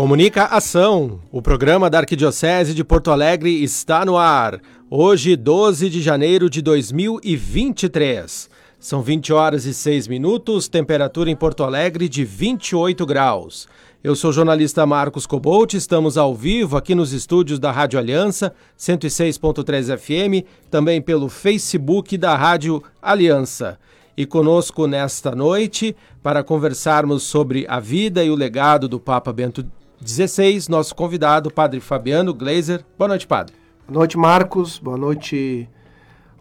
Comunica Ação. O programa da Arquidiocese de Porto Alegre está no ar. Hoje, 12 de janeiro de 2023. São 20 horas e 6 minutos, temperatura em Porto Alegre de 28 graus. Eu sou o jornalista Marcos Cobolt, estamos ao vivo aqui nos estúdios da Rádio Aliança, 106.3 FM, também pelo Facebook da Rádio Aliança. E conosco nesta noite, para conversarmos sobre a vida e o legado do Papa Bento 16, nosso convidado, Padre Fabiano Glazer. Boa noite, Padre. Boa noite, Marcos. Boa noite,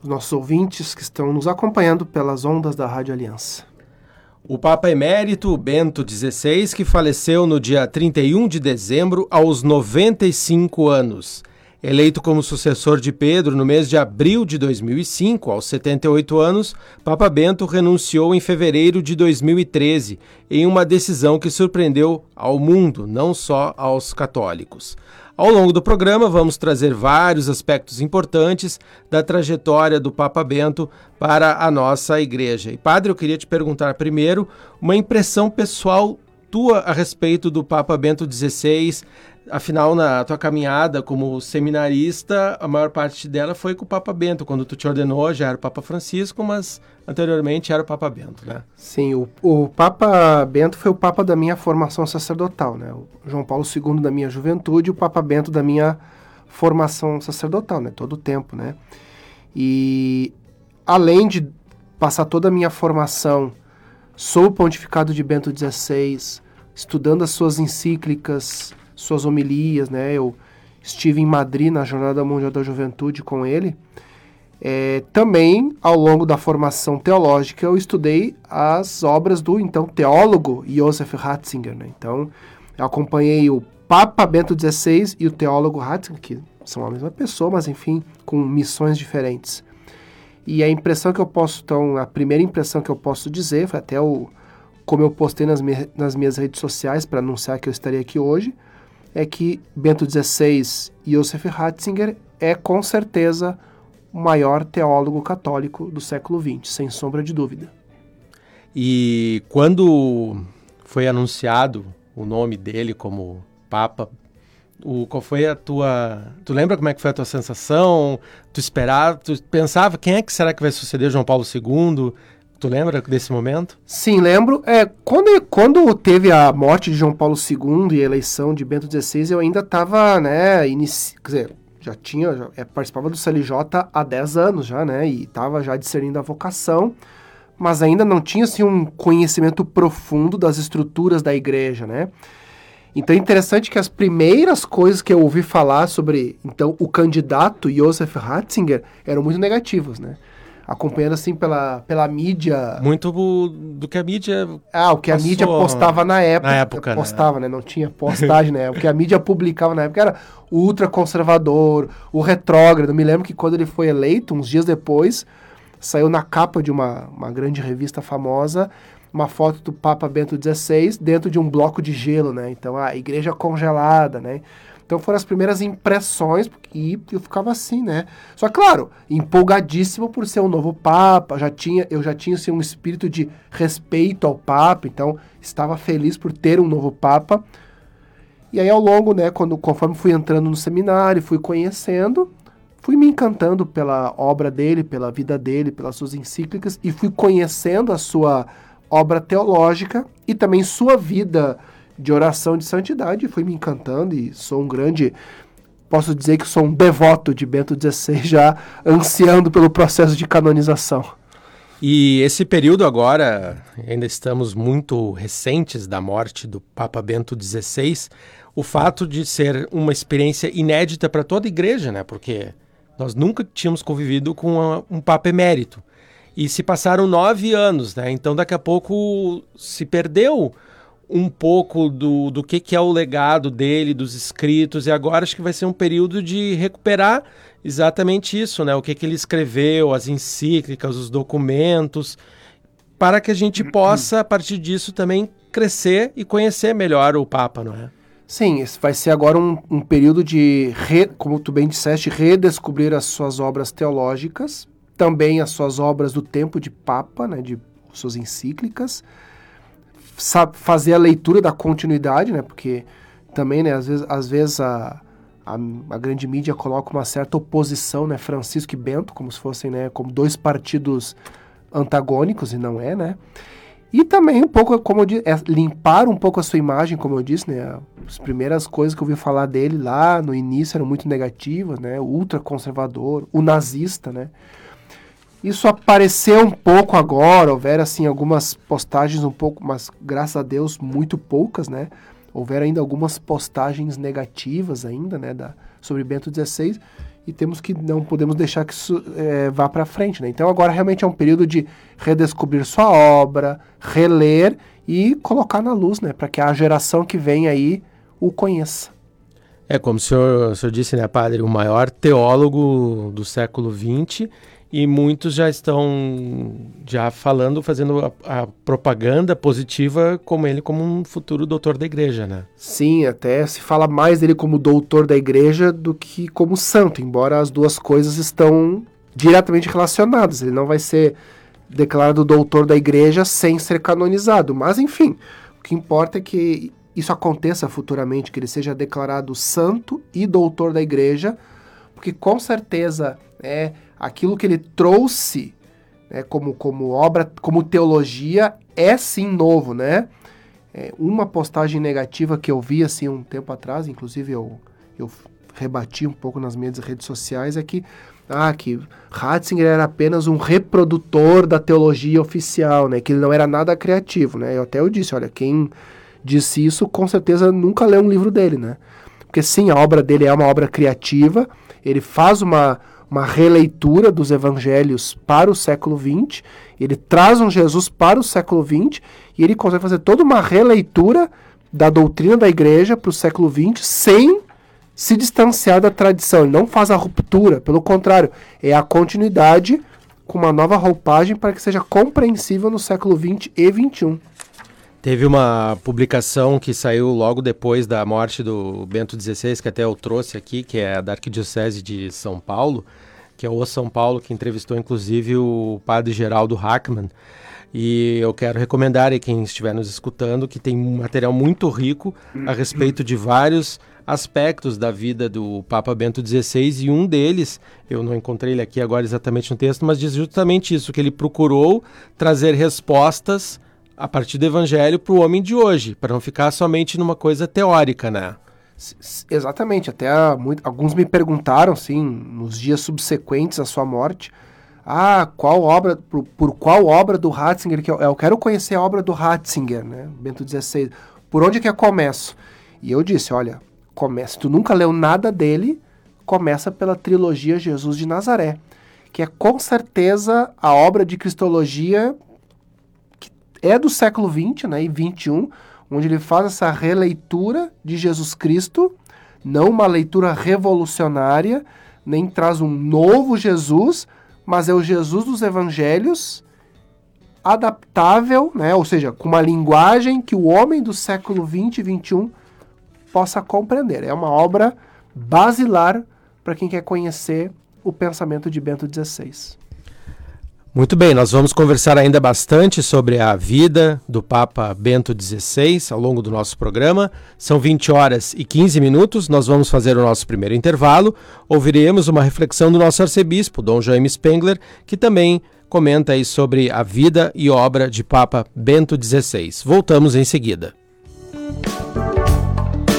os nossos ouvintes que estão nos acompanhando pelas ondas da Rádio Aliança. O Papa Emérito Bento XVI, que faleceu no dia 31 de dezembro, aos 95 anos. Eleito como sucessor de Pedro no mês de abril de 2005, aos 78 anos, Papa Bento renunciou em fevereiro de 2013, em uma decisão que surpreendeu ao mundo, não só aos católicos. Ao longo do programa, vamos trazer vários aspectos importantes da trajetória do Papa Bento para a nossa igreja. E, padre, eu queria te perguntar primeiro uma impressão pessoal tua a respeito do Papa Bento XVI, Afinal, na tua caminhada como seminarista, a maior parte dela foi com o Papa Bento. Quando tu te ordenou, já era o Papa Francisco, mas anteriormente era o Papa Bento, né? Sim, o, o Papa Bento foi o Papa da minha formação sacerdotal, né? O João Paulo II da minha juventude e o Papa Bento da minha formação sacerdotal, né? Todo o tempo, né? E além de passar toda a minha formação sob o pontificado de Bento XVI, estudando as suas encíclicas, suas homilias, né? Eu estive em Madrid na Jornada Mundial da Juventude com ele. É, também, ao longo da formação teológica, eu estudei as obras do então teólogo Josef Ratzinger. Né? Então, eu acompanhei o Papa Bento XVI e o teólogo Ratzinger, que são a mesma pessoa, mas enfim, com missões diferentes. E a impressão que eu posso, então, a primeira impressão que eu posso dizer, foi até o, como eu postei nas, me, nas minhas redes sociais para anunciar que eu estaria aqui hoje, é que Bento XVI e Josef Ratzinger é com certeza o maior teólogo católico do século XX, sem sombra de dúvida. E quando foi anunciado o nome dele como Papa, o, qual foi a tua. Tu lembra como é que foi a tua sensação? Tu esperava, tu pensava quem é que será que vai suceder João Paulo II? Tu lembra desse momento? Sim, lembro. É, quando, quando teve a morte de João Paulo II e a eleição de Bento XVI, eu ainda estava, né, inici... quer dizer, já tinha, já, é, participava do CLJ há 10 anos já, né, e estava já discernindo a vocação, mas ainda não tinha, assim, um conhecimento profundo das estruturas da igreja, né. Então é interessante que as primeiras coisas que eu ouvi falar sobre, então, o candidato Josef Ratzinger eram muito negativas, né acompanhando assim pela, pela mídia. Muito do que a mídia. Ah, o que a mídia postava na época. Na época, né? postava, né? né? Não tinha postagem, né? O que a mídia publicava na época era o ultraconservador, o retrógrado. Me lembro que quando ele foi eleito, uns dias depois, saiu na capa de uma, uma grande revista famosa uma foto do Papa Bento XVI dentro de um bloco de gelo, né? Então, a igreja congelada, né? Então foram as primeiras impressões e eu ficava assim, né? Só claro, empolgadíssimo por ser um novo papa, já tinha, eu já tinha assim, um espírito de respeito ao papa, então estava feliz por ter um novo papa. E aí ao longo, né, quando conforme fui entrando no seminário, fui conhecendo, fui me encantando pela obra dele, pela vida dele, pelas suas encíclicas e fui conhecendo a sua obra teológica e também sua vida de oração de santidade, fui me encantando e sou um grande, posso dizer que sou um devoto de Bento XVI, já ansiando pelo processo de canonização. E esse período agora, ainda estamos muito recentes da morte do Papa Bento XVI, o fato de ser uma experiência inédita para toda a igreja, né? Porque nós nunca tínhamos convivido com um Papa emérito. E se passaram nove anos, né? Então daqui a pouco se perdeu um pouco do, do que, que é o legado dele, dos escritos, e agora acho que vai ser um período de recuperar exatamente isso, né? O que, que ele escreveu, as encíclicas, os documentos, para que a gente possa, a partir disso, também crescer e conhecer melhor o Papa, não é? Sim, esse vai ser agora um, um período de, re, como tu bem disseste, redescobrir as suas obras teológicas, também as suas obras do tempo de Papa, né, de suas encíclicas, fazer a leitura da continuidade, né? Porque também, né, às vezes, às vezes a, a, a, grande mídia coloca uma certa oposição, né, Francisco e Bento, como se fossem, né, como dois partidos antagônicos, e não é, né? E também um pouco, como eu disse, é limpar um pouco a sua imagem, como eu disse, né? As primeiras coisas que eu ouvi falar dele lá no início eram muito negativas, né? Ultraconservador, o nazista, né? Isso apareceu um pouco agora, houveram assim algumas postagens um pouco, mas graças a Deus muito poucas, né? Houveram ainda algumas postagens negativas ainda, né, da, sobre Bento XVI, e temos que não podemos deixar que isso é, vá para frente. Né? Então agora realmente é um período de redescobrir sua obra, reler e colocar na luz, né, para que a geração que vem aí o conheça. É como o senhor, o senhor disse, né, padre, o maior teólogo do século XX e muitos já estão já falando, fazendo a, a, propaganda positiva como ele como um futuro doutor da igreja, né? Sim, até se fala mais dele como doutor da igreja do que como santo, embora as duas coisas estão diretamente relacionadas. Ele não vai ser declarado doutor da igreja sem ser canonizado, mas enfim, o que importa é que isso aconteça futuramente, que ele seja declarado santo e doutor da igreja, porque com certeza é aquilo que ele trouxe né, como, como obra, como teologia, é sim novo, né? É, uma postagem negativa que eu vi assim um tempo atrás, inclusive eu, eu rebati um pouco nas minhas redes sociais, é que ah, que Ratzinger era apenas um reprodutor da teologia oficial, né? Que ele não era nada criativo, né? Eu até eu disse, olha, quem disse isso com certeza nunca leu um livro dele, né? Porque sim, a obra dele é uma obra criativa, ele faz uma uma releitura dos evangelhos para o século XX, ele traz um Jesus para o século XX e ele consegue fazer toda uma releitura da doutrina da igreja para o século XX sem se distanciar da tradição. Ele não faz a ruptura, pelo contrário, é a continuidade com uma nova roupagem para que seja compreensível no século XX e XXI. Teve uma publicação que saiu logo depois da morte do Bento XVI, que até eu trouxe aqui, que é da Arquidiocese de São Paulo, que é o São Paulo, que entrevistou inclusive o padre Geraldo Hackman. E eu quero recomendar a quem estiver nos escutando que tem um material muito rico a respeito de vários aspectos da vida do Papa Bento XVI e um deles, eu não encontrei ele aqui agora exatamente no texto, mas diz justamente isso, que ele procurou trazer respostas a partir do evangelho para o homem de hoje, para não ficar somente numa coisa teórica, né? Exatamente, até muito, alguns me perguntaram, sim, nos dias subsequentes à sua morte, ah, qual obra, por, por qual obra do Ratzinger que eu, eu, quero conhecer a obra do Ratzinger, né, Bento XVI, por onde que eu começo? E eu disse, olha, começa, tu nunca leu nada dele, começa pela trilogia Jesus de Nazaré, que é com certeza a obra de cristologia é do século XX né, e XXI, onde ele faz essa releitura de Jesus Cristo, não uma leitura revolucionária, nem traz um novo Jesus, mas é o Jesus dos evangelhos adaptável, né, ou seja, com uma linguagem que o homem do século 20 e 21 possa compreender. É uma obra basilar para quem quer conhecer o pensamento de Bento XVI. Muito bem, nós vamos conversar ainda bastante sobre a vida do Papa Bento XVI ao longo do nosso programa. São 20 horas e 15 minutos, nós vamos fazer o nosso primeiro intervalo. Ouviremos uma reflexão do nosso arcebispo, Dom Jaime Spengler, que também comenta aí sobre a vida e obra de Papa Bento XVI. Voltamos em seguida.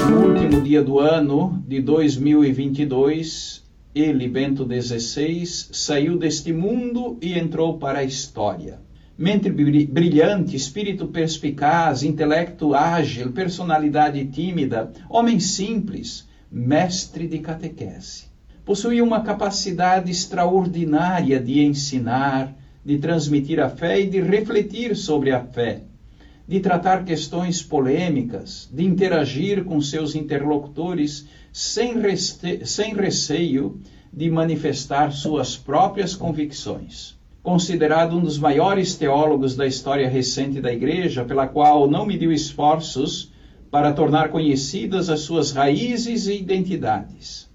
No último dia do ano de 2022, ele, Bento XVI, saiu deste mundo e entrou para a história. Mente brilhante, espírito perspicaz, intelecto ágil, personalidade tímida, homem simples, mestre de catequese. Possuía uma capacidade extraordinária de ensinar, de transmitir a fé e de refletir sobre a fé, de tratar questões polêmicas, de interagir com seus interlocutores sem, sem receio de manifestar suas próprias convicções. Considerado um dos maiores teólogos da história recente da Igreja, pela qual não mediu esforços para tornar conhecidas as suas raízes e identidades.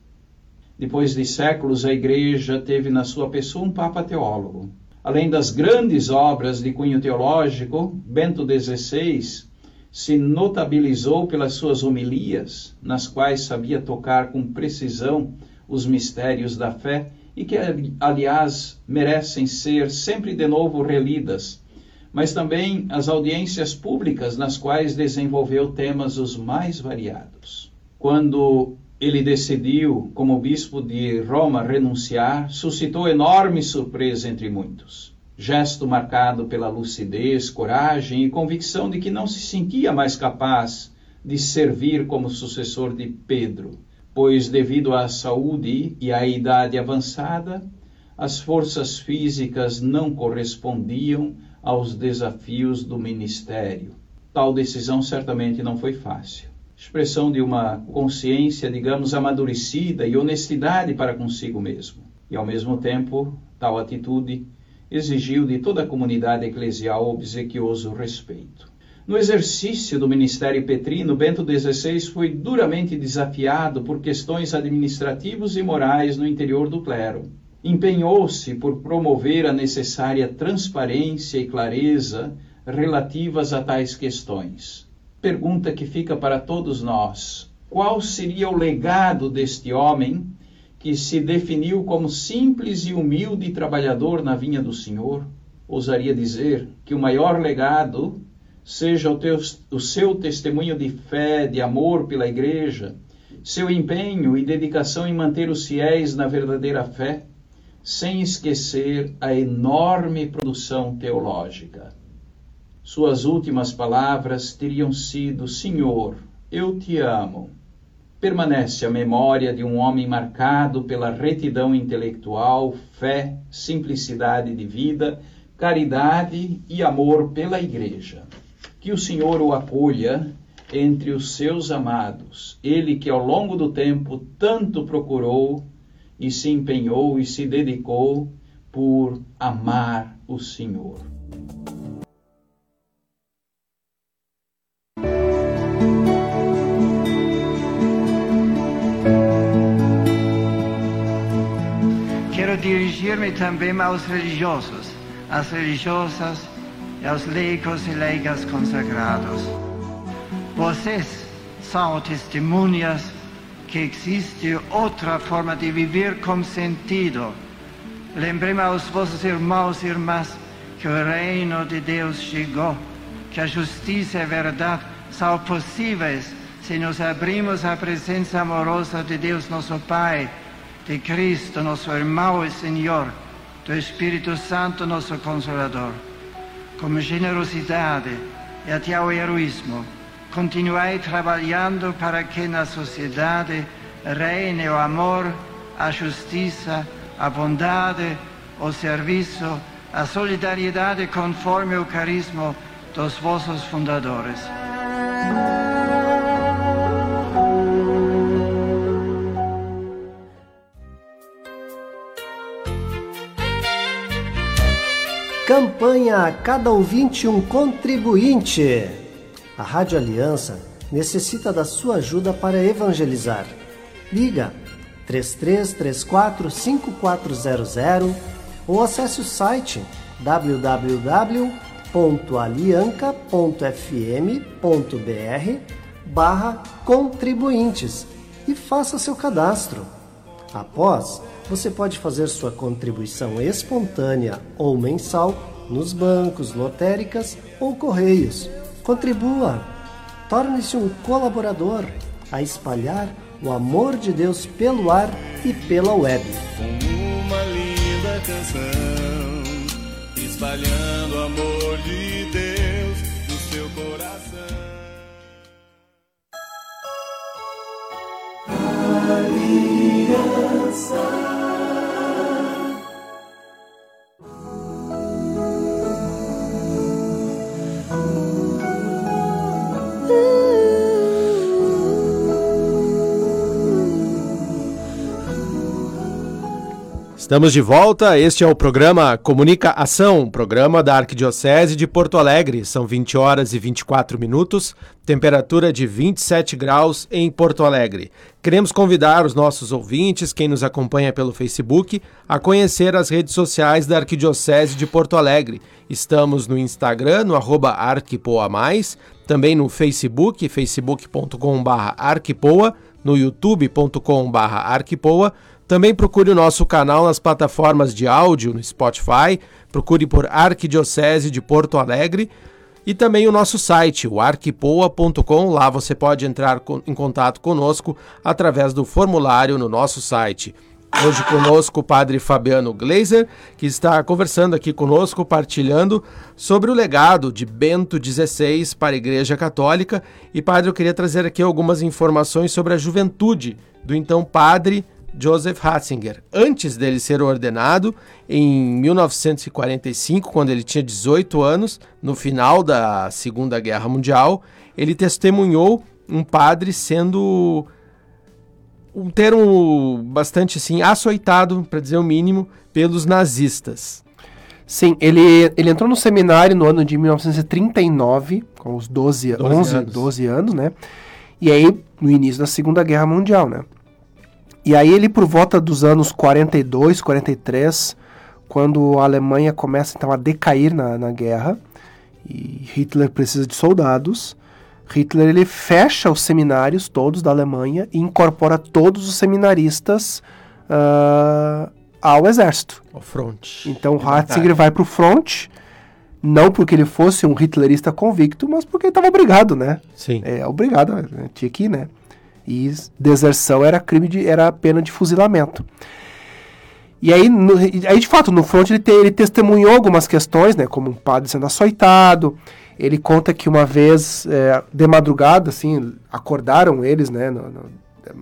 Depois de séculos, a Igreja teve na sua pessoa um Papa teólogo. Além das grandes obras de cunho teológico, Bento XVI se notabilizou pelas suas homilias, nas quais sabia tocar com precisão os mistérios da fé e que, aliás, merecem ser sempre de novo relidas, mas também as audiências públicas nas quais desenvolveu temas os mais variados. Quando ele decidiu, como bispo de Roma, renunciar, suscitou enorme surpresa entre muitos. Gesto marcado pela lucidez, coragem e convicção de que não se sentia mais capaz de servir como sucessor de Pedro, pois, devido à saúde e à idade avançada, as forças físicas não correspondiam aos desafios do ministério. Tal decisão certamente não foi fácil expressão de uma consciência, digamos, amadurecida e honestidade para consigo mesmo. E, ao mesmo tempo, tal atitude exigiu de toda a comunidade eclesial obsequioso respeito. No exercício do ministério petrino, Bento XVI foi duramente desafiado por questões administrativas e morais no interior do clero. Empenhou-se por promover a necessária transparência e clareza relativas a tais questões pergunta que fica para todos nós: qual seria o legado deste homem que se definiu como simples e humilde trabalhador na vinha do Senhor? Ousaria dizer que o maior legado seja o, teu, o seu testemunho de fé, de amor pela igreja, seu empenho e dedicação em manter os fiéis na verdadeira fé, sem esquecer a enorme produção teológica. Suas últimas palavras teriam sido: Senhor, eu te amo. Permanece a memória de um homem marcado pela retidão intelectual, fé, simplicidade de vida, caridade e amor pela Igreja. Que o Senhor o acolha entre os seus amados, ele que ao longo do tempo tanto procurou e se empenhou e se dedicou por amar o Senhor. Dirigir-me também aos religiosos, às religiosas e aos leigos e leigas consagrados. Vocês são testemunhas que existe outra forma de viver com sentido. Lembremos aos vossos irmãos e irmãs que o reino de Deus chegou, que a justiça e a verdade são possíveis se nos abrimos à presença amorosa de Deus, nosso Pai de Cristo, nosso irmão e Senhor, do Espírito Santo, nosso Consolador. Com generosidade e até ao heroísmo, continuai trabalhando para que na sociedade reine o amor, a justiça, a bondade, o serviço, a solidariedade conforme o carisma dos vossos fundadores. Campanha Cada Ouvinte um Contribuinte. A Rádio Aliança necessita da sua ajuda para evangelizar. Liga 3334 5400 ou acesse o site www.alianca.fm.br barra contribuintes e faça seu cadastro. Após, você pode fazer sua contribuição espontânea ou mensal nos bancos, lotéricas ou correios. Contribua! Torne-se um colaborador a espalhar o amor de Deus pelo ar e pela web. Como uma linda canção, espalhando o amor de Deus no seu coração. Aliança. Estamos de volta. Este é o programa Comunica Ação, programa da Arquidiocese de Porto Alegre. São 20 horas e 24 minutos, temperatura de 27 graus em Porto Alegre. Queremos convidar os nossos ouvintes, quem nos acompanha pelo Facebook, a conhecer as redes sociais da Arquidiocese de Porto Alegre. Estamos no Instagram, no arroba arquipoamais, também no Facebook, facebook.com.br arquipoa, no youtube.com.br arquipoa, também procure o nosso canal nas plataformas de áudio, no Spotify, procure por Arquidiocese de Porto Alegre e também o nosso site, o arquipoa.com. Lá você pode entrar em contato conosco através do formulário no nosso site. Hoje conosco o padre Fabiano Gleiser, que está conversando aqui conosco, partilhando sobre o legado de Bento XVI para a Igreja Católica. E, padre, eu queria trazer aqui algumas informações sobre a juventude do então padre Joseph Ratzinger. Antes dele ser ordenado, em 1945, quando ele tinha 18 anos, no final da Segunda Guerra Mundial, ele testemunhou um padre sendo um termo bastante assim açoitado, para dizer o mínimo, pelos nazistas. Sim, ele, ele entrou no seminário no ano de 1939, com os 12, 12 11, anos. 12 anos, né? E aí, no início da Segunda Guerra Mundial, né? E aí ele por volta dos anos 42, 43, quando a Alemanha começa então a decair na, na guerra e Hitler precisa de soldados, Hitler ele fecha os seminários todos da Alemanha e incorpora todos os seminaristas uh, ao exército. Ao front. Então Ratzinger vai para o front, não porque ele fosse um hitlerista convicto, mas porque ele estava obrigado, né? Sim. É, obrigado, né? tinha que ir, né? E deserção era crime de era pena de fuzilamento. E aí, no, aí de fato, no front ele, te, ele testemunhou algumas questões, né, como um padre sendo açoitado. Ele conta que uma vez, é, de madrugada, assim, acordaram eles, né, no, no,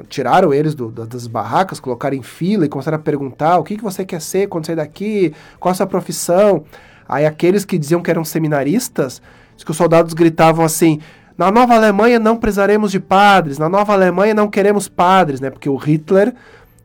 tiraram eles do, das barracas, colocaram em fila e começaram a perguntar o que, que você quer ser quando sair daqui, qual a sua profissão. Aí aqueles que diziam que eram seminaristas, que os soldados gritavam assim, na nova Alemanha não precisaremos de padres, na nova Alemanha não queremos padres, né? Porque o Hitler,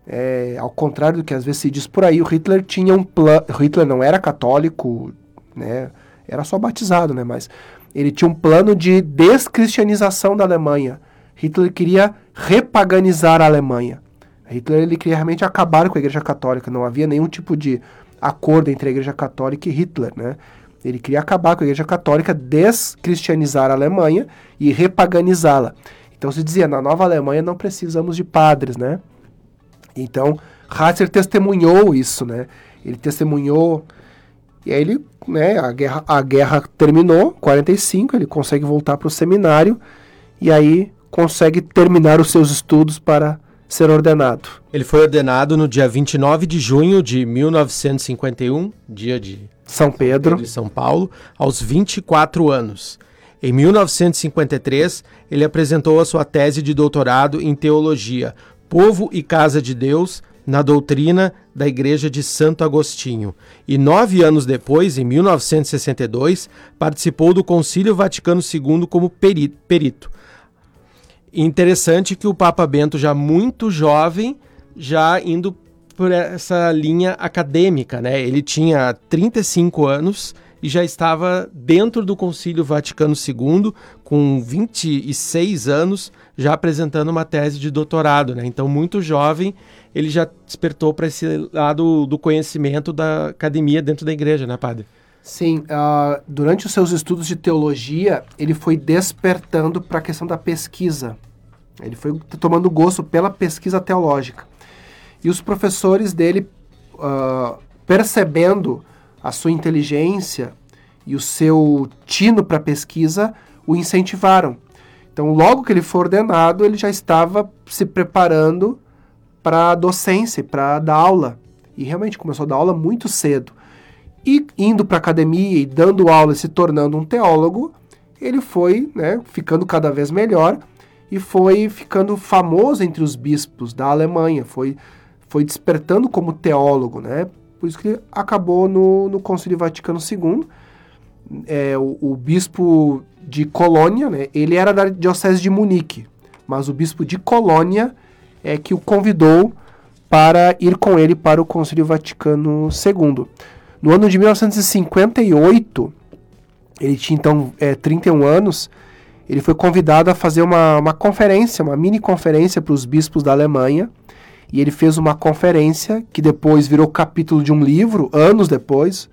é, ao contrário do que às vezes se diz por aí, o Hitler tinha um plano. Hitler não era católico, né? Era só batizado, né? Mas ele tinha um plano de descristianização da Alemanha. Hitler queria repaganizar a Alemanha. Hitler ele queria realmente acabar com a Igreja Católica. Não havia nenhum tipo de acordo entre a Igreja Católica e Hitler, né? Ele queria acabar com a Igreja Católica, descristianizar a Alemanha e repaganizá-la. Então se dizia, na nova Alemanha não precisamos de padres, né? Então Ratzer testemunhou isso, né? Ele testemunhou e aí ele, né, a guerra, a guerra terminou, 45, ele consegue voltar para o seminário e aí consegue terminar os seus estudos para ser ordenado. Ele foi ordenado no dia 29 de junho de 1951, dia de São Pedro, de São Paulo, aos 24 anos. Em 1953, ele apresentou a sua tese de doutorado em teologia, Povo e Casa de Deus, na doutrina da Igreja de Santo Agostinho. E nove anos depois, em 1962, participou do Concílio Vaticano II como perito interessante que o Papa Bento, já muito jovem, já indo por essa linha acadêmica, né? Ele tinha 35 anos e já estava dentro do Concílio Vaticano II, com 26 anos, já apresentando uma tese de doutorado, né? Então, muito jovem, ele já despertou para esse lado do conhecimento da academia dentro da igreja, né, padre? Sim, uh, durante os seus estudos de teologia, ele foi despertando para a questão da pesquisa. Ele foi tomando gosto pela pesquisa teológica. E os professores dele, uh, percebendo a sua inteligência e o seu tino para pesquisa, o incentivaram. Então, logo que ele foi ordenado, ele já estava se preparando para a docência, para dar aula. E realmente começou a dar aula muito cedo. E indo para a academia e dando aula e se tornando um teólogo, ele foi né, ficando cada vez melhor e foi ficando famoso entre os bispos da Alemanha, foi, foi despertando como teólogo, né? Por isso que ele acabou no, no Concílio Vaticano II. É, o, o, bispo de Colônia, né, ele era da diocese de Munique, mas o bispo de Colônia é que o convidou para ir com ele para o Concílio Vaticano II. No ano de 1958, ele tinha então é, 31 anos, ele foi convidado a fazer uma, uma conferência, uma mini conferência para os bispos da Alemanha, e ele fez uma conferência que depois virou capítulo de um livro, anos depois,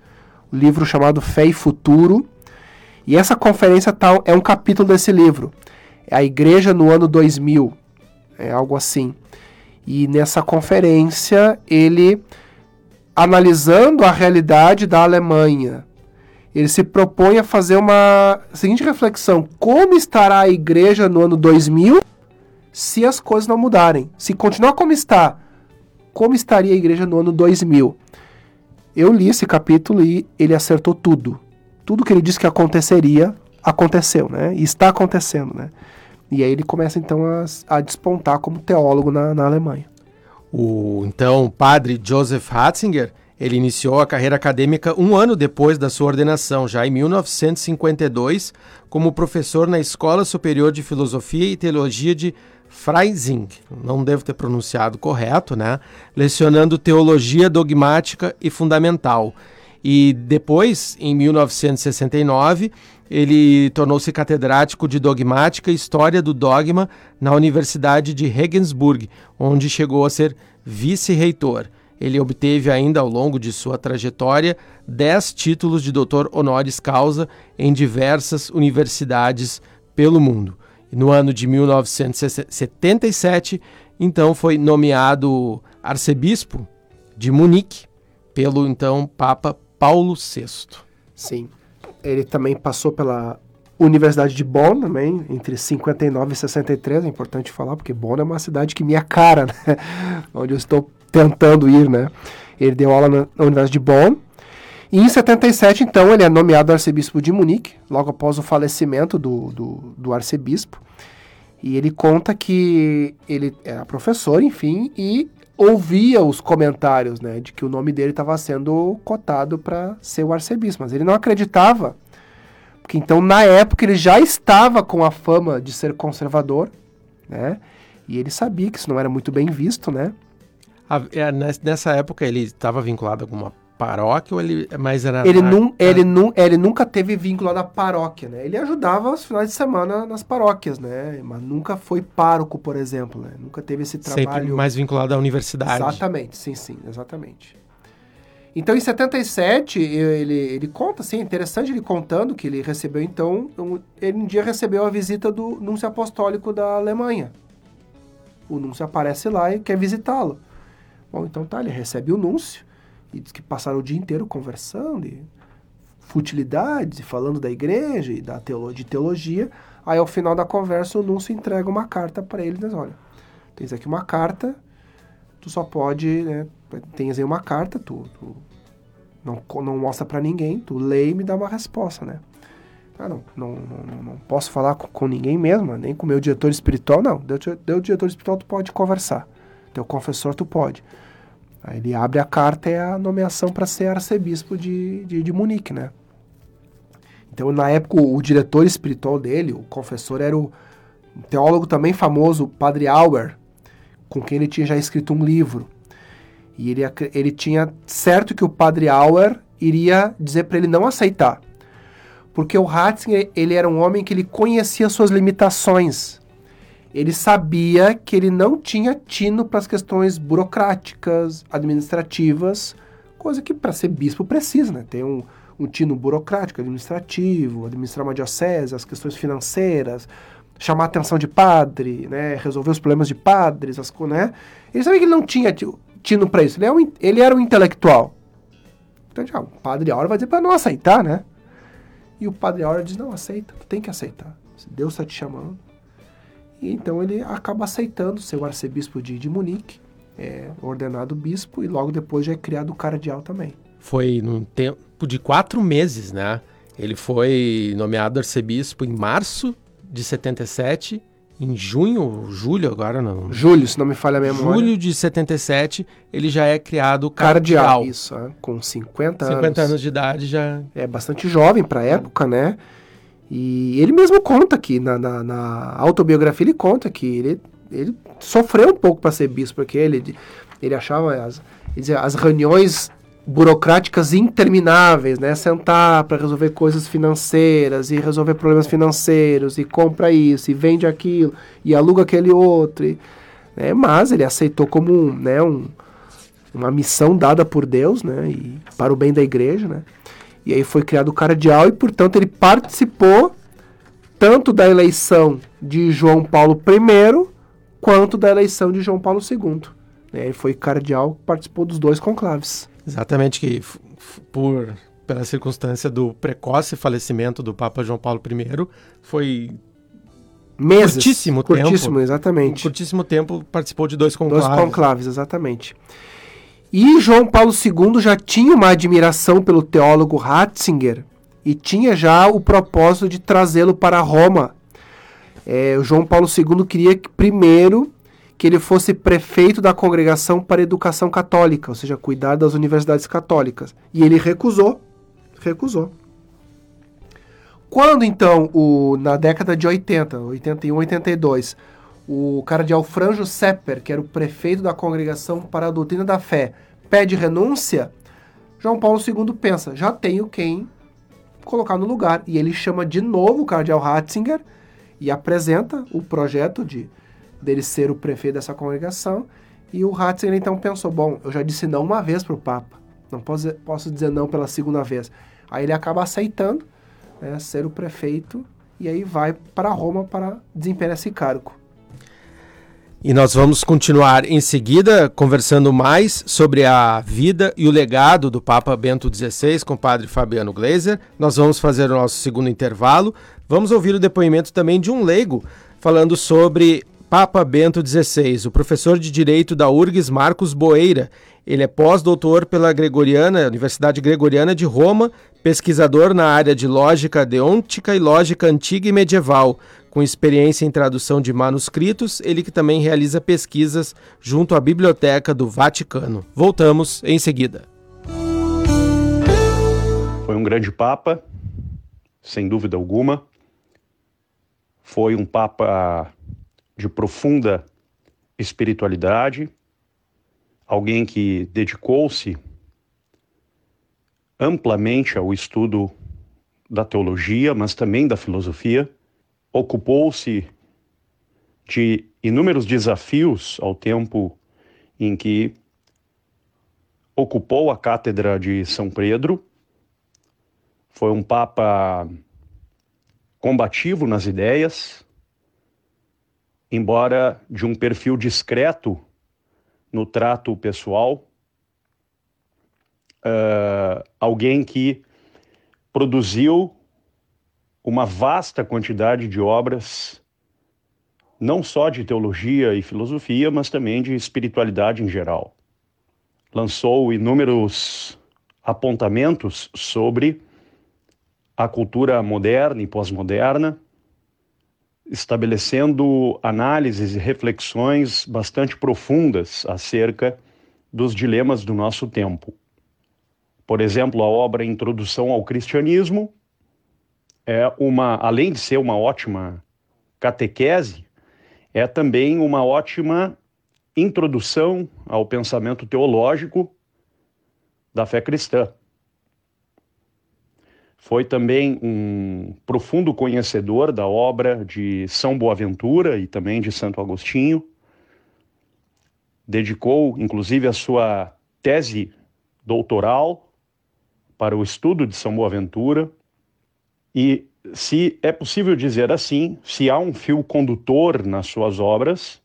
o um livro chamado Fé e Futuro. E essa conferência tal é um capítulo desse livro. É a Igreja no ano 2000, é algo assim. E nessa conferência ele analisando a realidade da Alemanha, ele se propõe a fazer uma seguinte reflexão: como estará a igreja no ano 2000 se as coisas não mudarem? Se continuar como está, como estaria a igreja no ano 2000? Eu li esse capítulo e ele acertou tudo. Tudo que ele disse que aconteceria, aconteceu, né? E está acontecendo, né? E aí ele começa então a, a despontar como teólogo na, na Alemanha. O então padre Joseph Ratzinger ele iniciou a carreira acadêmica um ano depois da sua ordenação, já em 1952, como professor na Escola Superior de Filosofia e Teologia de Freising, não devo ter pronunciado correto, né? Lecionando teologia dogmática e fundamental. E depois, em 1969, ele tornou-se catedrático de dogmática e história do dogma na Universidade de Regensburg, onde chegou a ser vice-reitor. Ele obteve ainda ao longo de sua trajetória dez títulos de doutor honoris causa em diversas universidades pelo mundo. No ano de 1977, então foi nomeado arcebispo de Munique pelo então Papa Paulo VI. Sim. Ele também passou pela Universidade de Bonn também, entre 59 e 63, é importante falar, porque Bonn é uma cidade que me é cara, né? Onde eu estou tentando ir, né? Ele deu aula na Universidade de Bonn. E em 77, então, ele é nomeado arcebispo de Munique, logo após o falecimento do, do, do arcebispo. E ele conta que ele era professor, enfim, e ouvia os comentários, né, de que o nome dele estava sendo cotado para ser o arcebispo, mas ele não acreditava, porque então na época ele já estava com a fama de ser conservador, né, e ele sabia que isso não era muito bem visto, né, é, nessa época ele estava vinculado a alguma paróquia ou ele mais era ele, num, ele, num, ele nunca teve vinculado à paróquia né? Ele ajudava os finais de semana nas paróquias né? Mas nunca foi pároco por exemplo né? Nunca teve esse trabalho sempre mais vinculado à universidade. Exatamente sim sim exatamente. Então em 77 ele, ele conta assim é interessante ele contando que ele recebeu então um, ele um dia recebeu a visita do núncio apostólico da Alemanha. O núncio aparece lá e quer visitá-lo. Bom, então tá, ele recebe o núncio e diz que passaram o dia inteiro conversando e futilidades, e falando da igreja e da teolo de teologia. Aí ao final da conversa o núncio entrega uma carta para ele, diz, olha, tens aqui uma carta, tu só pode, né, tens aí uma carta, tu, tu não, não mostra para ninguém, tu lê e me dá uma resposta, né? Ah, não, não, não, não posso falar com, com ninguém mesmo, nem com meu diretor espiritual, não. Deu, deu diretor espiritual, tu pode conversar teu confessor tu pode. Aí ele abre a carta, é a nomeação para ser arcebispo de, de, de, Munique, né? Então, na época, o, o, diretor espiritual dele, o confessor, era o teólogo também famoso, o Padre Auer, com quem ele tinha já escrito um livro. E ele, ele tinha certo que o Padre Auer iria dizer para ele não aceitar. Porque o Ratzinger, ele era um homem que ele conhecia suas limitações ele sabia que ele não tinha tino para as questões burocráticas, administrativas, coisa que para ser bispo precisa, né? Tem um, um tino burocrático, administrativo, administrar uma diocese, as questões financeiras, chamar a atenção de padre, né? Resolver os problemas de padres, as, né? Ele sabia que ele não tinha tino para isso. Ele, é um, ele era um intelectual. Então, já, o padre Aura vai dizer para não aceitar, né? E o padre Aura diz, não, aceita, tem que aceitar. Se Deus está te chamando, e então ele acaba aceitando ser o arcebispo de, de Munique, é ordenado bispo e logo depois já é criado cardeal também. Foi num tempo de quatro meses, né? Ele foi nomeado arcebispo em março de 77, em junho, julho agora não. Julho, se não me falha a memória. Julho de 77, ele já é criado cardeal. cardeal isso, é, com 50 anos. 50 anos de idade já. É bastante jovem para a época, né? E ele mesmo conta aqui, na, na, na autobiografia, ele conta que ele, ele sofreu um pouco para ser bispo, porque ele, Ele achava as, ele dizia, as reuniões burocráticas intermináveis, né? Sentar para resolver coisas financeiras e resolver problemas financeiros e compra isso e vende aquilo e aluga aquele outro. E, né? Mas ele aceitou como um, né, um, uma missão dada por Deus, né? E para o bem da igreja, né? E aí foi criado o cardeal e, portanto, ele participou tanto da eleição de João Paulo I quanto da eleição de João Paulo II. Ele foi cardeal, participou dos dois conclaves. Exatamente, que por pela circunstância do precoce falecimento do Papa João Paulo I, foi Meses, curtíssimo, curtíssimo tempo. exatamente. Curtíssimo tempo participou de dois conclaves. Dois conclaves, exatamente. E João Paulo II já tinha uma admiração pelo teólogo Ratzinger e tinha já o propósito de trazê-lo para Roma. É, João Paulo II queria que, primeiro que ele fosse prefeito da Congregação para Educação Católica, ou seja, cuidar das universidades católicas. E ele recusou. Recusou. Quando então, o, na década de 80, 81, 82, o cardeal Franjo Sepper, que era o prefeito da Congregação para a Doutrina da Fé, pede renúncia, João Paulo II pensa, já tenho quem colocar no lugar. E ele chama de novo o cardeal Ratzinger e apresenta o projeto de dele ser o prefeito dessa congregação. E o Ratzinger então pensou: bom, eu já disse não uma vez para o Papa, não posso, posso dizer não pela segunda vez. Aí ele acaba aceitando né, ser o prefeito e aí vai para Roma para desempenhar esse cargo. E nós vamos continuar em seguida conversando mais sobre a vida e o legado do Papa Bento XVI com o padre Fabiano Gleiser. Nós vamos fazer o nosso segundo intervalo. Vamos ouvir o depoimento também de um leigo falando sobre Papa Bento XVI, o professor de Direito da URGS Marcos Boeira. Ele é pós-doutor pela Gregoriana, Universidade Gregoriana de Roma, pesquisador na área de lógica deôntica e lógica antiga e medieval, com experiência em tradução de manuscritos, ele que também realiza pesquisas junto à Biblioteca do Vaticano. Voltamos em seguida. Foi um grande papa, sem dúvida alguma. Foi um papa de profunda espiritualidade, alguém que dedicou-se amplamente ao estudo da teologia, mas também da filosofia, ocupou-se de inúmeros desafios ao tempo em que ocupou a cátedra de São Pedro. Foi um papa combativo nas ideias, embora de um perfil discreto no trato pessoal, uh, alguém que produziu uma vasta quantidade de obras, não só de teologia e filosofia, mas também de espiritualidade em geral. Lançou inúmeros apontamentos sobre a cultura moderna e pós-moderna, estabelecendo análises e reflexões bastante profundas acerca dos dilemas do nosso tempo. Por exemplo, a obra Introdução ao Cristianismo é uma, além de ser uma ótima catequese, é também uma ótima introdução ao pensamento teológico da fé cristã. Foi também um profundo conhecedor da obra de São Boaventura e também de Santo Agostinho. Dedicou, inclusive, a sua tese doutoral para o estudo de São Boaventura. E, se é possível dizer assim, se há um fio condutor nas suas obras,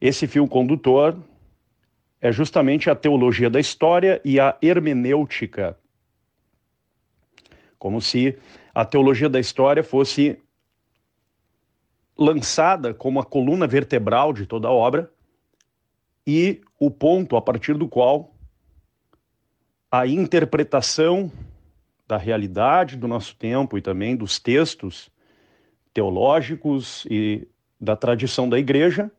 esse fio condutor é justamente a teologia da história e a hermenêutica como se a teologia da história fosse lançada como a coluna vertebral de toda a obra e o ponto a partir do qual a interpretação da realidade do nosso tempo e também dos textos teológicos e da tradição da igreja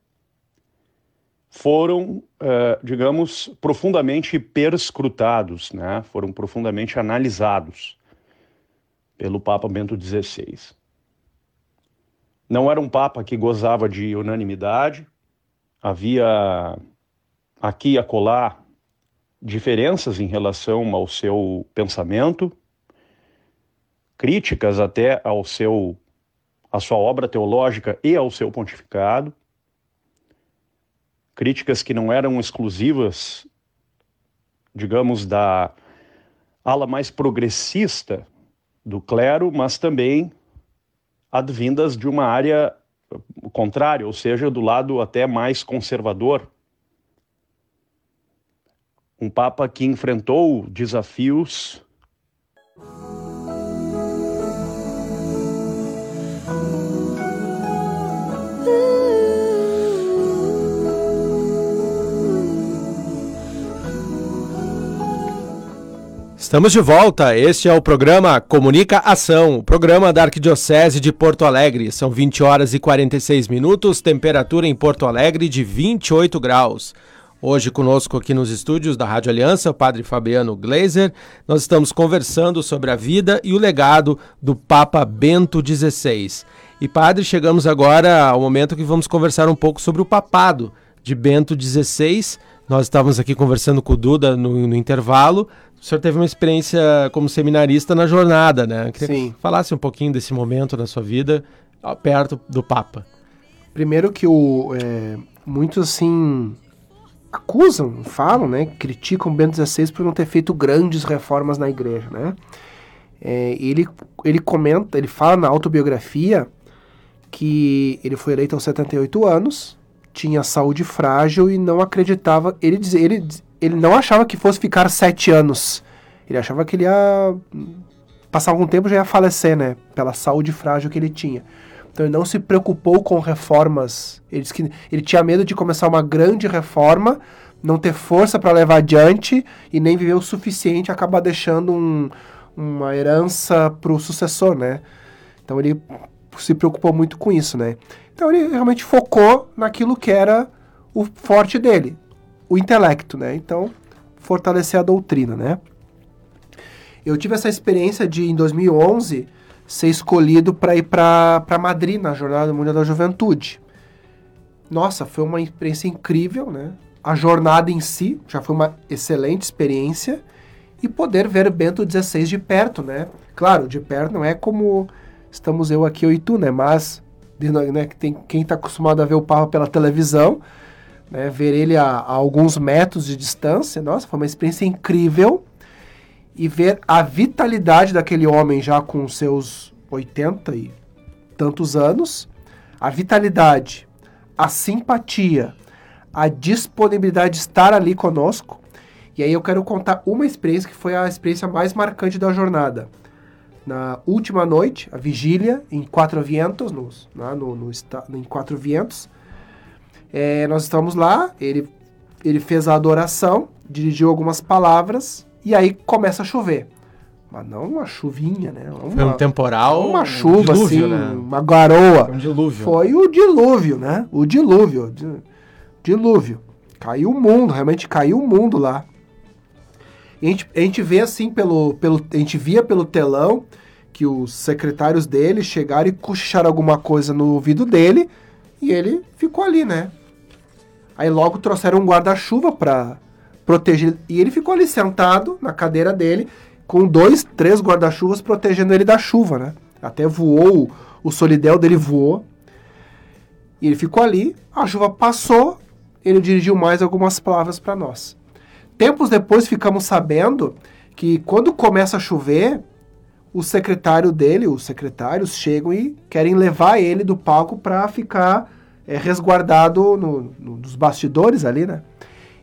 foram, eh, digamos, profundamente perscrutados, né? foram profundamente analisados pelo Papa Bento XVI. Não era um Papa que gozava de unanimidade, havia aqui e acolá diferenças em relação ao seu pensamento, críticas até ao seu à sua obra teológica e ao seu pontificado, críticas que não eram exclusivas, digamos, da ala mais progressista do clero, mas também advindas de uma área contrária, ou seja, do lado até mais conservador. Um papa que enfrentou desafios Estamos de volta. Este é o programa Comunica Ação, o programa da Arquidiocese de Porto Alegre. São 20 horas e 46 minutos, temperatura em Porto Alegre de 28 graus. Hoje conosco aqui nos estúdios da Rádio Aliança, o Padre Fabiano Glazer. Nós estamos conversando sobre a vida e o legado do Papa Bento XVI. E Padre, chegamos agora ao momento que vamos conversar um pouco sobre o papado de Bento XVI. Nós estávamos aqui conversando com o Duda no, no intervalo o senhor teve uma experiência como seminarista na jornada, né? Queria Sim. que falasse um pouquinho desse momento na sua vida, perto do Papa. Primeiro que o, é, muitos, assim, acusam, falam, né? Criticam Bento XVI por não ter feito grandes reformas na igreja, né? É, ele, ele comenta, ele fala na autobiografia que ele foi eleito aos 78 anos, tinha saúde frágil e não acreditava. Ele, ele, ele não achava que fosse ficar sete anos. Ele achava que ele ia passar algum tempo já ia falecer, né? Pela saúde frágil que ele tinha. Então ele não se preocupou com reformas. Ele disse que ele tinha medo de começar uma grande reforma, não ter força para levar adiante e nem viver o suficiente, acabar deixando um, uma herança para o sucessor, né? Então ele se preocupou muito com isso, né? Então ele realmente focou naquilo que era o forte dele, o intelecto, né? Então, fortalecer a doutrina, né? Eu tive essa experiência de, em 2011, ser escolhido para ir para Madrid, na Jornada Mundial da Juventude. Nossa, foi uma experiência incrível, né? A jornada em si já foi uma excelente experiência e poder ver Bento XVI de perto, né? Claro, de perto não é como estamos eu aqui, eu e tu, né? Mas né, tem, quem está acostumado a ver o Papa pela televisão, né, ver ele a, a, alguns metros de distância, nossa, foi uma experiência incrível. E ver a vitalidade daquele homem já com seus 80 e tantos anos, a vitalidade, a simpatia, a disponibilidade de estar ali conosco. E aí eu quero contar uma experiência que foi a experiência mais marcante da jornada na última noite, a vigília, em Quatro Vientos, no, no, no, no em Quatro Vientos. É, nós estamos lá, ele, ele fez a adoração, dirigiu algumas palavras, e aí começa a chover. Mas não uma chuvinha, né? Uma, Foi um temporal. Uma chuva, um dilúvio, assim, né? uma garoa. Foi um dilúvio. Foi o dilúvio, né? O dilúvio. Dilúvio. Caiu o mundo, realmente caiu o mundo lá. A gente, a gente vê assim pelo, pelo. A gente via pelo telão que os secretários dele chegaram e cochicharam alguma coisa no ouvido dele e ele ficou ali, né? Aí logo trouxeram um guarda-chuva para proteger e ele ficou ali sentado na cadeira dele com dois, três guarda-chuvas protegendo ele da chuva, né? Até voou, o solidel dele voou. E ele ficou ali, a chuva passou, ele dirigiu mais algumas palavras para nós. Tempos depois ficamos sabendo que quando começa a chover, o secretário dele, os secretários chegam e querem levar ele do palco para ficar é, resguardado no, no, nos bastidores ali, né?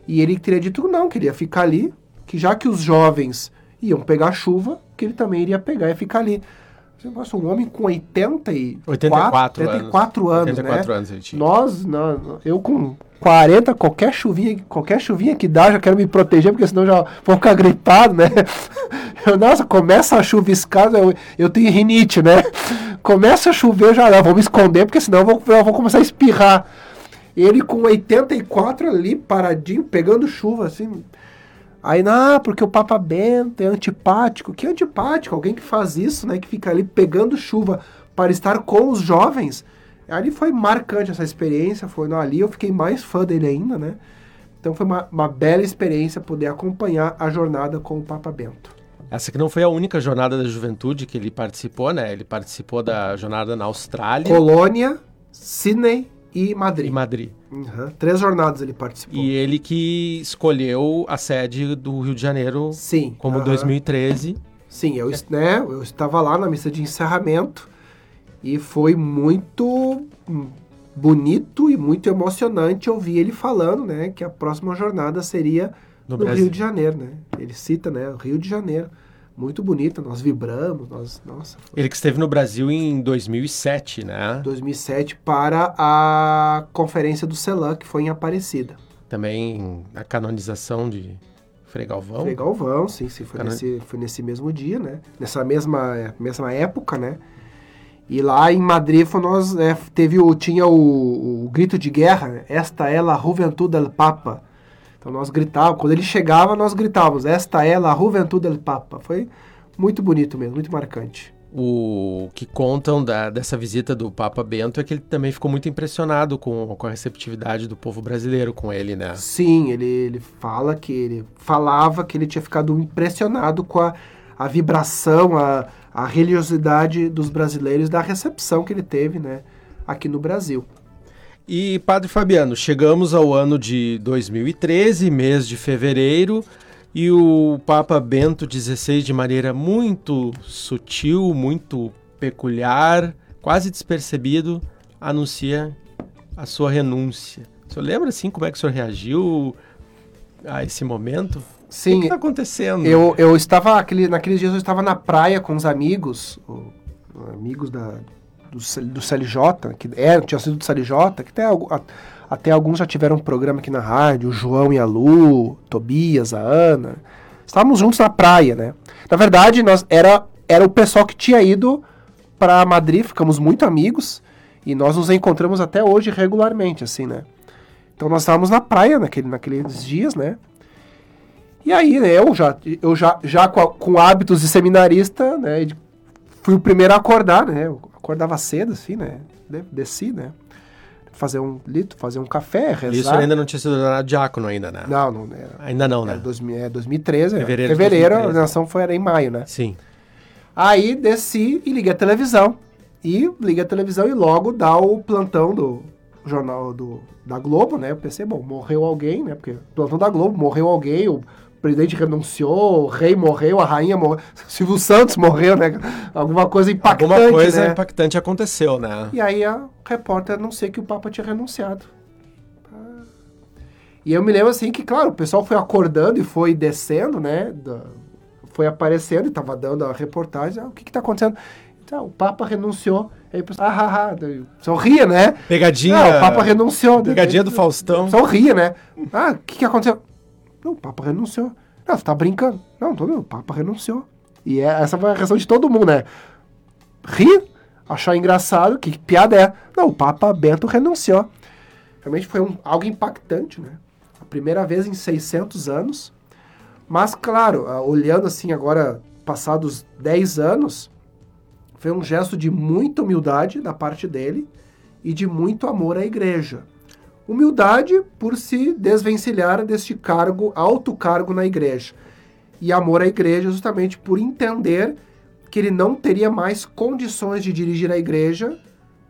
E ele teria dito não, queria ficar ali, que já que os jovens iam pegar chuva, que ele também iria pegar e ficar ali. Nossa, um homem com 80 e 84, 84 anos, 84 né? anos ele tinha. Nós, não, eu com 40, qualquer chuvinha, qualquer chuvinha que dá, já quero me proteger, porque senão já vou ficar gripado, né? Eu, nossa, começa a chuviscar, eu, eu tenho rinite, né? Começa a chover, eu já não, vou me esconder, porque senão eu vou, eu vou começar a espirrar. Ele com 84 ali, paradinho, pegando chuva, assim. Aí, não, porque o Papa Bento é antipático. Que antipático? Alguém que faz isso, né? Que fica ali pegando chuva para estar com os jovens. Ali foi marcante essa experiência. Foi ali eu fiquei mais fã dele ainda, né? Então foi uma, uma bela experiência poder acompanhar a jornada com o Papa Bento. Essa que não foi a única jornada da juventude que ele participou, né? Ele participou da jornada na Austrália Colônia, Sydney e Madrid. e Madrid. Uhum. Três jornadas ele participou. E ele que escolheu a sede do Rio de Janeiro Sim. como aham. 2013. Sim, eu, né, eu estava lá na missa de encerramento e foi muito bonito e muito emocionante ouvir ele falando, né, que a próxima jornada seria No no. Rio de Janeiro, né? Ele cita, né, o Rio de Janeiro. Muito bonito, nós vibramos, nós, nossa, foi Ele que esteve no Brasil em 2007, né? 2007 para a conferência do CELAM, que foi em Aparecida. Também a canonização de Frei Galvão. Frei Galvão, sim, sim, foi, Cara- nesse, foi nesse mesmo dia, né? Nessa mesma, mesma época, né? E lá em Madrid foi nós, é, teve o, tinha o, o grito de guerra, né? Esta é a juventude del Papa. Então nós gritávamos, quando ele chegava, nós gritávamos, esta é a juventude del Papa. Foi muito bonito mesmo, muito marcante. O que contam da- dessa visita do Papa Bento é que ele também ficou muito impressionado com, com a receptividade do povo brasileiro com ele, né? Sim, ele, ele fala que ele falava que ele tinha ficado impressionado com a, a vibração, a, a religiosidade dos brasileiros da recepção que ele teve, né, aqui no Brasil. E, Padre Fabiano, chegamos ao ano de 2013, mês de fevereiro, e o Papa Bento XVI, de maneira muito sutil, muito peculiar, quase despercebido, anuncia a sua renúncia. O senhor lembra, assim, como é que o senhor reagiu a esse momento? O Sim, que está acontecendo? eu, eu estava, aquele, naqueles dias eu estava na praia com os amigos, o- amigos da, do, do CLJ, que é, tinha sido do CLJ, que até, até alguns já tiveram um programa aqui na rádio, o João e a Lu, Tobias, a Ana. Estávamos juntos na praia, né? Na verdade, nós era, era o pessoal que tinha ido para Madrid, ficamos muito amigos, e nós nos encontramos até hoje regularmente, assim, né? Então nós estávamos na praia naquele, naqueles dias, né? E aí, né, eu já, eu já, já com, a- com hábitos de seminarista, né, fui o primeiro a acordar, né, eu acordava cedo, assim, né, de- desci, né, fazer um litro, fazer um café, rezar. Isso ainda não tinha sido ordenado diácono ainda, né? Não, não era. Ainda não, né? Era 2000, é 2013, né? Fevereiro fevereiro, de a 2013. ordenação foi era em maio, né. Sim. Aí desci e liguei a televisão. E liguei a televisão e logo dá o plantão do jornal do, da Globo, né? Eu pensei, bom, morreu alguém, né? Porque plantão da Globo, morreu alguém, o presidente renunciou, o rei morreu, a rainha morreu, Silvio Santos morreu, né? Alguma coisa impactante, Alguma coisa né? impactante aconteceu, né? E aí a repórter anuncia que o Papa tinha renunciado. Ah. E eu me lembro assim que, claro, o pessoal foi acordando e foi descendo, né? foi aparecendo e tava dando a reportagem. Ah, o que que tá acontecendo? Então, o Papa renunciou. Aí o pessoal, ah, ah, ah. Pessoal ria, né? Pegadinha. Ah, o Papa renunciou. Pegadinha do Faustão. Pessoal ria, né? Ah, o que que aconteceu? Não, o Papa renunciou. Não, você tá brincando. Não, tô vendo, o Papa renunciou. E é, essa foi a reação de todo mundo, né? Rir, achar engraçado, que piada é? Não, o Papa Bento renunciou. Realmente foi um, algo impactante, né? A primeira vez em 600 anos. Mas, claro, olhando assim agora, passados 10 anos, foi um gesto de muita humildade da parte dele e de muito amor à igreja. Humildade por se desvencilhar deste cargo, alto cargo na igreja. E amor à igreja justamente por entender que ele não teria mais condições de dirigir a igreja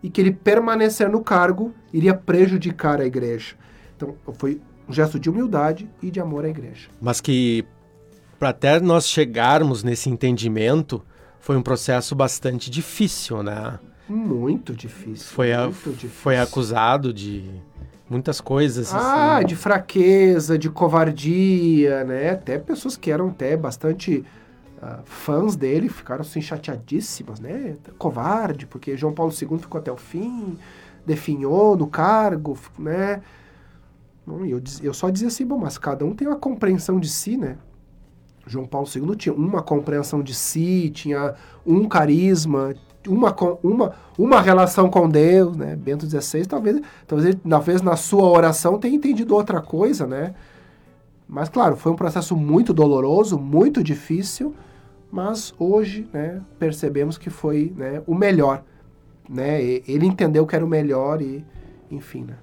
e que ele permanecer no cargo iria prejudicar a igreja. Então, foi um gesto de humildade e de amor à igreja. Mas que para até nós chegarmos nesse entendimento foi um processo bastante difícil, né? Muito difícil. Foi, a- muito difícil. foi acusado de muitas coisas. Ah, assim. de fraqueza, de covardia, né? Até pessoas que eram até bastante ah, fãs dele ficaram assim chateadíssimas, né? Covarde, porque João Paulo II ficou até o fim, definhou no cargo, né? Bom, eu, eu só dizia assim, bom, mas cada um tem uma compreensão de si, né? João Paulo II tinha uma compreensão de si, tinha um carisma, uma, uma, uma relação com Deus, né? Bento XVI, talvez, talvez, ele, talvez na sua oração tenha entendido outra coisa, né? Mas, claro, foi um processo muito doloroso, muito difícil, mas hoje, né, percebemos que foi né, o melhor, né? Ele entendeu que era o melhor e, enfim, né?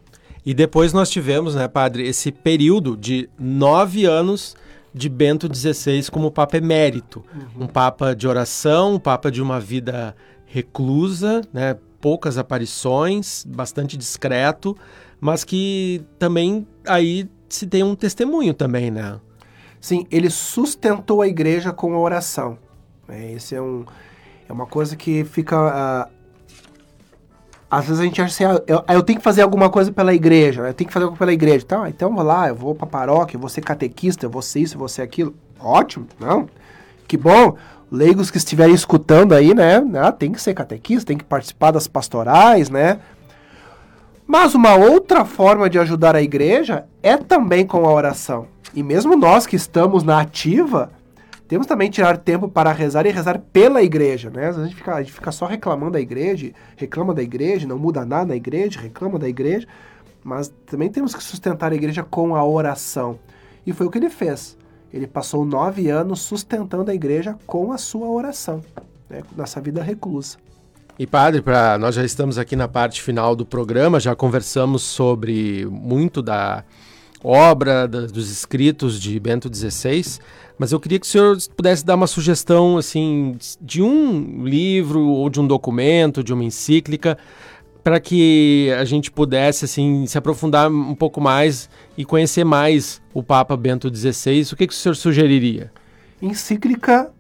E depois nós tivemos, né, padre, esse período de nove anos de Bento XVI como Papa emérito. Uhum. Um Papa de oração, um Papa de uma vida reclusa, né, poucas aparições, bastante discreto, mas que também aí se tem um testemunho também, né? Sim, ele sustentou a igreja com a oração. É, esse é, um, é uma coisa que fica... Uh, às vezes a gente acha assim, ah, eu, eu, tenho que fazer alguma coisa pela igreja, eu tenho que fazer algo pela igreja. Então, então vou lá, eu vou pra paróquia, eu vou ser catequista, eu vou ser isso, eu vou ser aquilo. Ótimo, não? Que bom. Leigos que estiverem escutando aí, né? Ah, tem que ser catequista, tem que participar das pastorais, né? Mas uma outra forma de ajudar a igreja é também com a oração. E mesmo nós que estamos na ativa, temos também tirar tempo para rezar e rezar pela igreja, né? A gente fica, a gente fica só reclamando da igreja, reclama da igreja, não muda nada na igreja, reclama da igreja, mas também temos que sustentar a igreja com a oração. E foi o que ele fez. Ele passou nove anos sustentando a igreja com a sua oração, né? nessa vida reclusa. E padre, para nós já estamos aqui na parte final do programa, já conversamos sobre muito da obra, da, dos escritos de Bento XVI, mas eu queria que o senhor pudesse dar uma sugestão assim de um livro ou de um documento, de uma encíclica, para que a gente pudesse assim se aprofundar um pouco mais e conhecer mais o Papa Bento XVI. O que, que o senhor sugeriria? Encíclica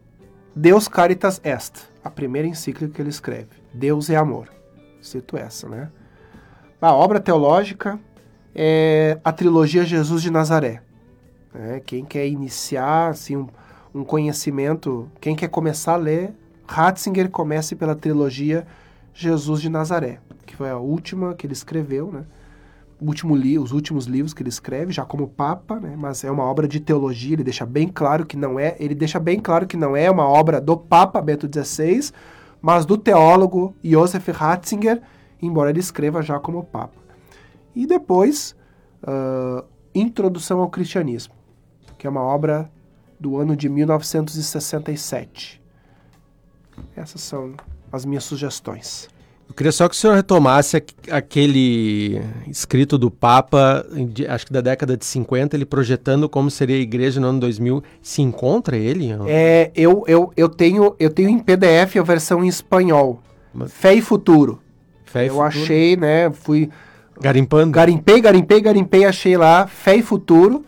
Deus Caritas Est, a primeira encíclica que ele escreve. Deus é amor. Cito essa, né? A obra teológica é a trilogia Jesus de Nazaré. É, quem quer iniciar assim, um, um, conhecimento, quem quer começar a ler, Ratzinger comece pela trilogia Jesus de Nazaré, foi a última que ele escreveu, né? Último li os últimos livros que ele escreve, já como Papa, né? mas é uma obra de teologia, ele deixa bem claro que não é, ele deixa bem claro que não é uma obra do Papa Bento XVI, mas do teólogo Josef Ratzinger, embora ele escreva já como Papa. E depois, uh, Introdução ao Cristianismo, que é uma obra do ano de 1967. Essas são as minhas sugestões. Eu queria só que o senhor retomasse aquele escrito do Papa, acho que da década de 50, ele projetando como seria a igreja no ano 2000. Se encontra ele? É, eu, eu, eu, tenho, eu tenho em PDF a versão em espanhol. Mas... Fé e Futuro. Fé e eu futuro. achei, né? Fui. Garimpando? Garimpei, garimpei, garimpei, achei lá Fé e Futuro,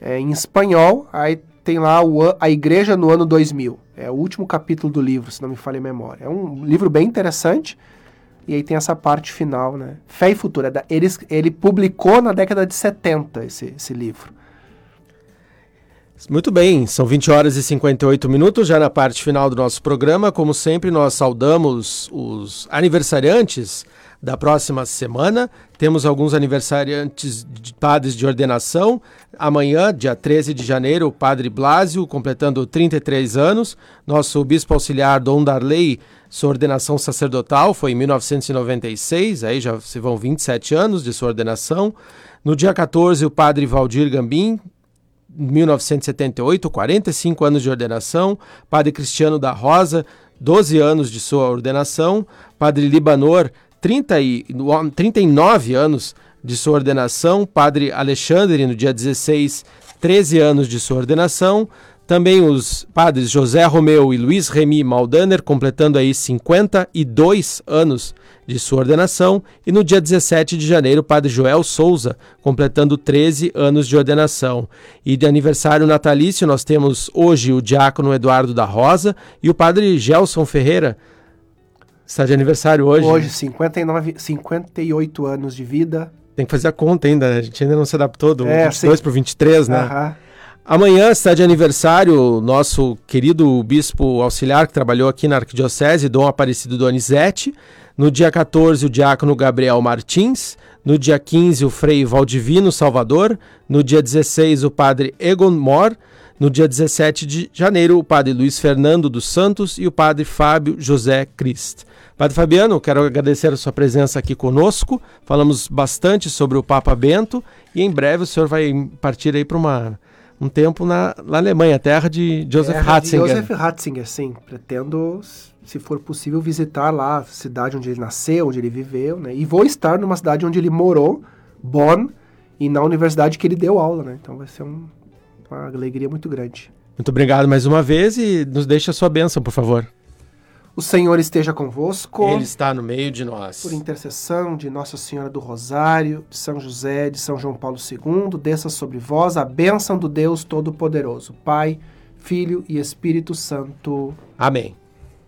é, em espanhol. Aí tem lá o, a Igreja no ano 2000. É o último capítulo do livro, se não me falha a memória. É um livro bem interessante. E aí tem essa parte final, né? Fé e Futuro. É ele, ele publicou na década de 70 esse, esse livro. Muito bem, são 20 horas e 58 minutos, já na parte final do nosso programa. Como sempre, nós saudamos os aniversariantes da próxima semana. Temos alguns aniversariantes de padres de ordenação. Amanhã, dia 13 de janeiro, o padre Blásio, completando 33 anos. Nosso bispo auxiliar, Dom Darley, sua ordenação sacerdotal foi em 1996, aí já se vão 27 anos de sua ordenação. No dia 14, o padre Valdir Gambim, 1978, 45 anos de ordenação. Padre Cristiano da Rosa, 12 anos de sua ordenação. Padre Libanor, 30 e, 39 anos de sua ordenação. Padre Alexandre, no dia 16, 13 anos de sua ordenação. Também os padres José Romeu e Luiz Remy Maldaner, completando aí 52 anos de sua ordenação. E no dia 17 de janeiro, padre Joel Souza, completando 13 anos de ordenação. E de aniversário natalício, nós temos hoje o diácono Eduardo da Rosa e o padre Gelson Ferreira. Está de aniversário hoje. Hoje, 59, 58 anos de vida. Tem que fazer a conta ainda, né? a gente ainda não se adaptou do é, 22 para o 23, né? Aham. Amanhã está de aniversário o nosso querido bispo auxiliar que trabalhou aqui na Arquidiocese, Dom Aparecido Donizete. No dia 14, o diácono Gabriel Martins. No dia 15, o frei Valdivino Salvador. No dia 16, o padre Egon Mor. No dia 17 de janeiro, o padre Luiz Fernando dos Santos e o padre Fábio José Crist. Padre Fabiano, quero agradecer a sua presença aqui conosco. Falamos bastante sobre o Papa Bento e em breve o senhor vai partir aí para uma um tempo na, na Alemanha, terra de Joseph terra Ratzinger. De Joseph Ratzinger, sim. Pretendo, se for possível, visitar lá a cidade onde ele nasceu, onde ele viveu, né? E vou estar numa cidade onde ele morou, Bonn e na universidade que ele deu aula, né? Então vai ser um, uma alegria muito grande. Muito obrigado mais uma vez e nos deixe a sua bênção, por favor. O Senhor esteja convosco. Ele está no meio de nós. Por intercessão de Nossa Senhora do Rosário, de São José, de São João Paulo II, desça sobre vós a bênção do Deus Todo-Poderoso, Pai, Filho e Espírito Santo. Amém.